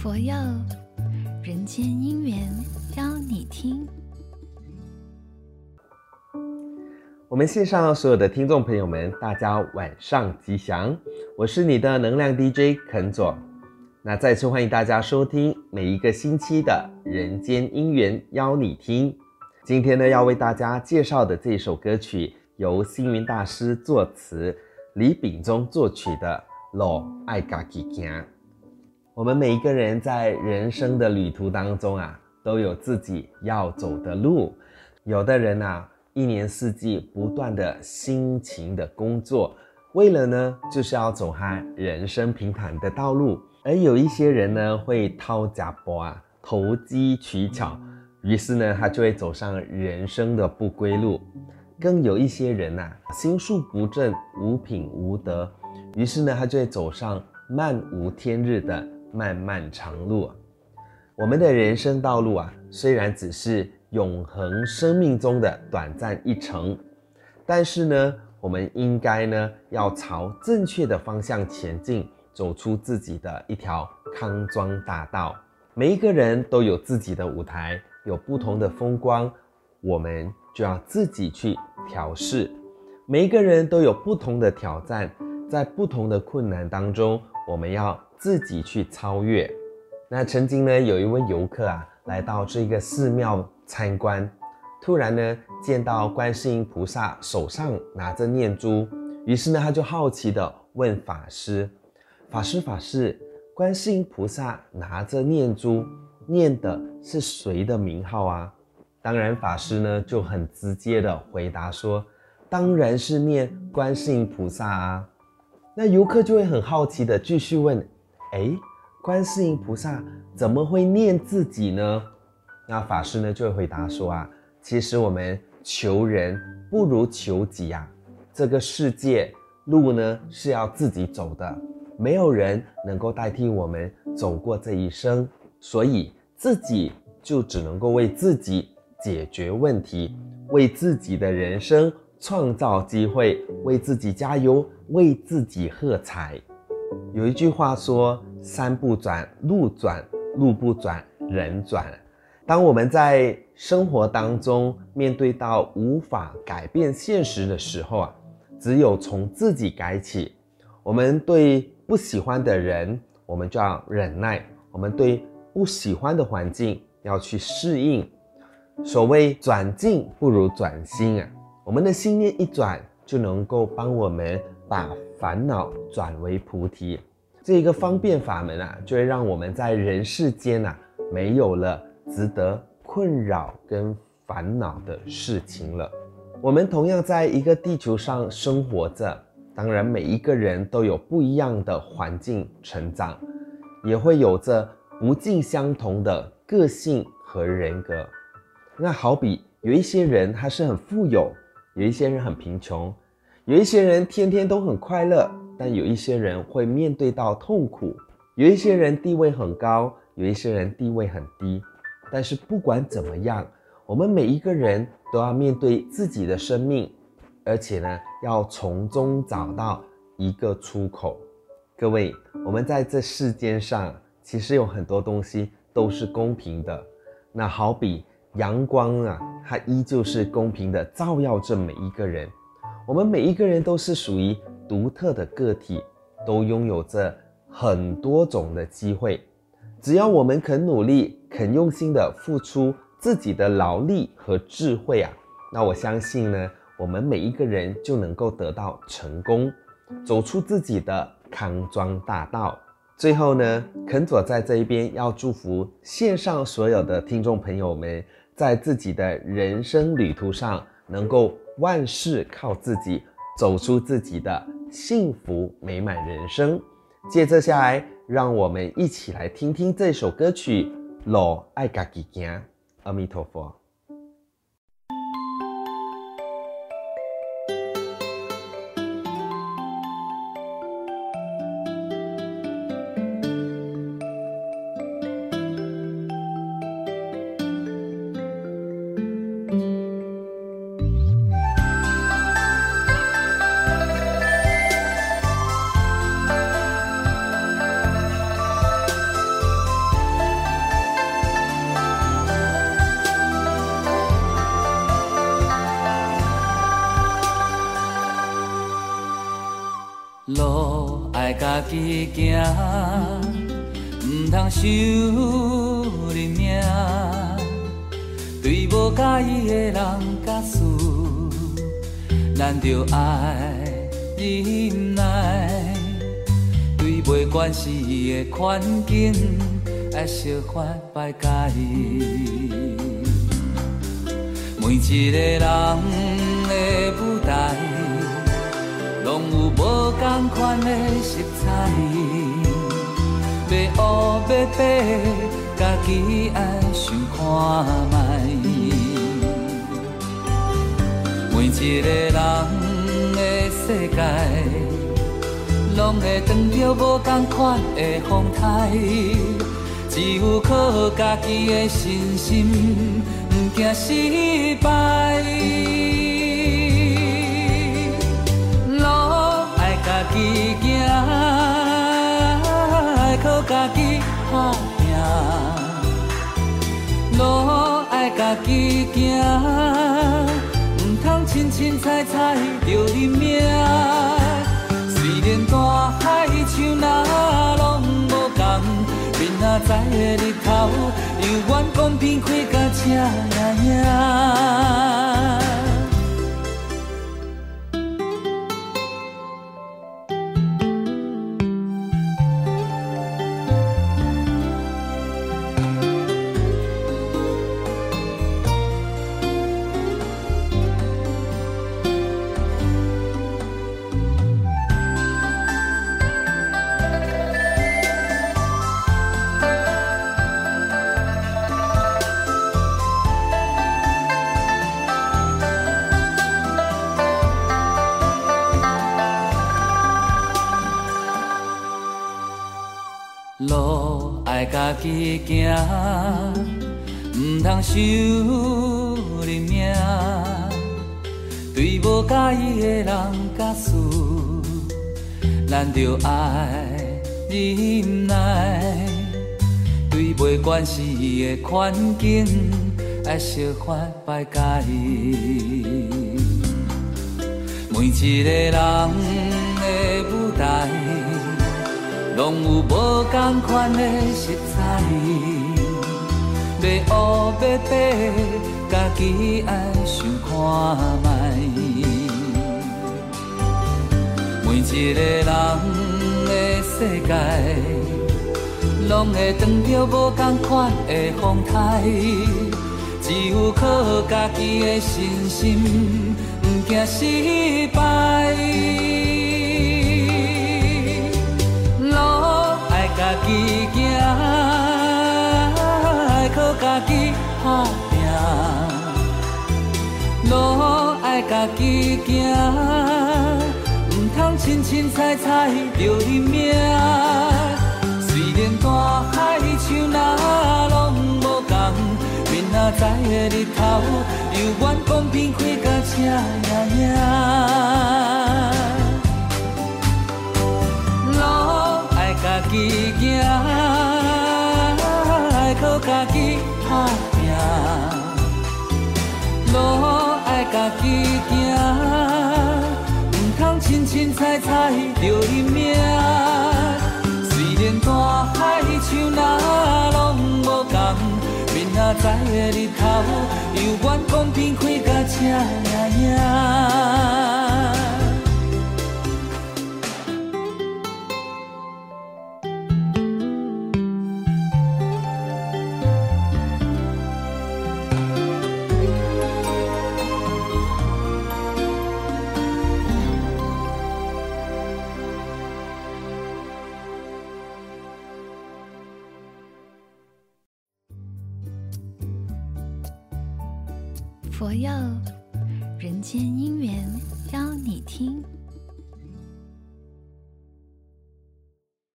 佛佑，人间姻缘邀你听。我们线上所有的听众朋友们，大家晚上吉祥！我是你的能量 DJ 肯佐。那再次欢迎大家收听每一个星期的《人间姻缘邀你听》。今天呢，要为大家介绍的这首歌曲，由星云大师作词，李秉忠作曲的《老爱家己行》。我们每一个人在人生的旅途当中啊，都有自己要走的路。有的人啊，一年四季不断的辛勤的工作，为了呢，就是要走他人生平坦的道路。而有一些人呢，会掏假包啊，投机取巧，于是呢，他就会走上人生的不归路。更有一些人呐、心术不正，无品无德，于是呢，他就会走上漫无天日的。漫漫长路，我们的人生道路啊，虽然只是永恒生命中的短暂一程，但是呢，我们应该呢，要朝正确的方向前进，走出自己的一条康庄大道。每一个人都有自己的舞台，有不同的风光，我们就要自己去调试。每一个人都有不同的挑战，在不同的困难当中，我们要。自己去超越。那曾经呢，有一位游客啊，来到这个寺庙参观，突然呢，见到观世音菩萨手上拿着念珠，于是呢，他就好奇地问法师：“法师，法师，观世音菩萨拿着念珠，念的是谁的名号啊？”当然，法师呢就很直接地回答说：“当然是念观世音菩萨啊。”那游客就会很好奇的继续问。哎，观世音菩萨怎么会念自己呢？那法师呢就会回答说啊，其实我们求人不如求己呀。这个世界路呢是要自己走的，没有人能够代替我们走过这一生，所以自己就只能够为自己解决问题，为自己的人生创造机会，为自己加油，为自己喝彩。有一句话说：“山不转路转，路不转人转。”当我们在生活当中面对到无法改变现实的时候啊，只有从自己改起。我们对不喜欢的人，我们就要忍耐；我们对不喜欢的环境要去适应。所谓转境不如转心啊，我们的心念一转，就能够帮我们把。烦恼转为菩提，这一个方便法门啊，就会让我们在人世间啊，没有了值得困扰跟烦恼的事情了。我们同样在一个地球上生活着，当然每一个人都有不一样的环境成长，也会有着不尽相同的个性和人格。那好比有一些人他是很富有，有一些人很贫穷。有一些人天天都很快乐，但有一些人会面对到痛苦。有一些人地位很高，有一些人地位很低。但是不管怎么样，我们每一个人都要面对自己的生命，而且呢，要从中找到一个出口。各位，我们在这世间上，其实有很多东西都是公平的。那好比阳光啊，它依旧是公平的照耀着每一个人。我们每一个人都是属于独特的个体，都拥有着很多种的机会。只要我们肯努力、肯用心的付出自己的劳力和智慧啊，那我相信呢，我们每一个人就能够得到成功，走出自己的康庄大道。最后呢，肯佐在这一边要祝福线上所有的听众朋友们，在自己的人生旅途上能够。万事靠自己，走出自己的幸福美满人生。接着下来，让我们一起来听听这首歌曲《路爱家己行》。阿弥陀佛。路爱家己行，毋通想认命。对无介意的人甲事，咱就爱忍耐。对袂关系的环境，爱小可摆介意。每一个人的。无同款的色彩，要黑要白，家己爱想看觅。每一个人的世界，拢会遇到无同款的风台，只有靠家己的信心，毋惊失败。家己行，唔通凊凊彩彩就认命。虽然大海像哪拢无同，明仔载的日头，犹原公平开甲赤影己行，毋通想认命。对无介意的人甲事，咱就爱忍耐。对袂关系的环境，爱小可摆介意。每一个人的舞台。拢有无同款的色彩，要黑要白，家己爱想看觅。每一个人的世界，拢会遇到无同款的风台，只有靠家己的信心，毋惊失败。己行，爱靠家己打拼，路爱家己行，毋通凊凊彩彩就认命。虽然大海像哪拢无同，明仔载的日头，犹原公平开甲赤影影。凊凊彩彩就认命。虽然大海像那拢无同，明仔载的日头，犹原公平开甲赤影影。佛佑人间姻缘邀你听。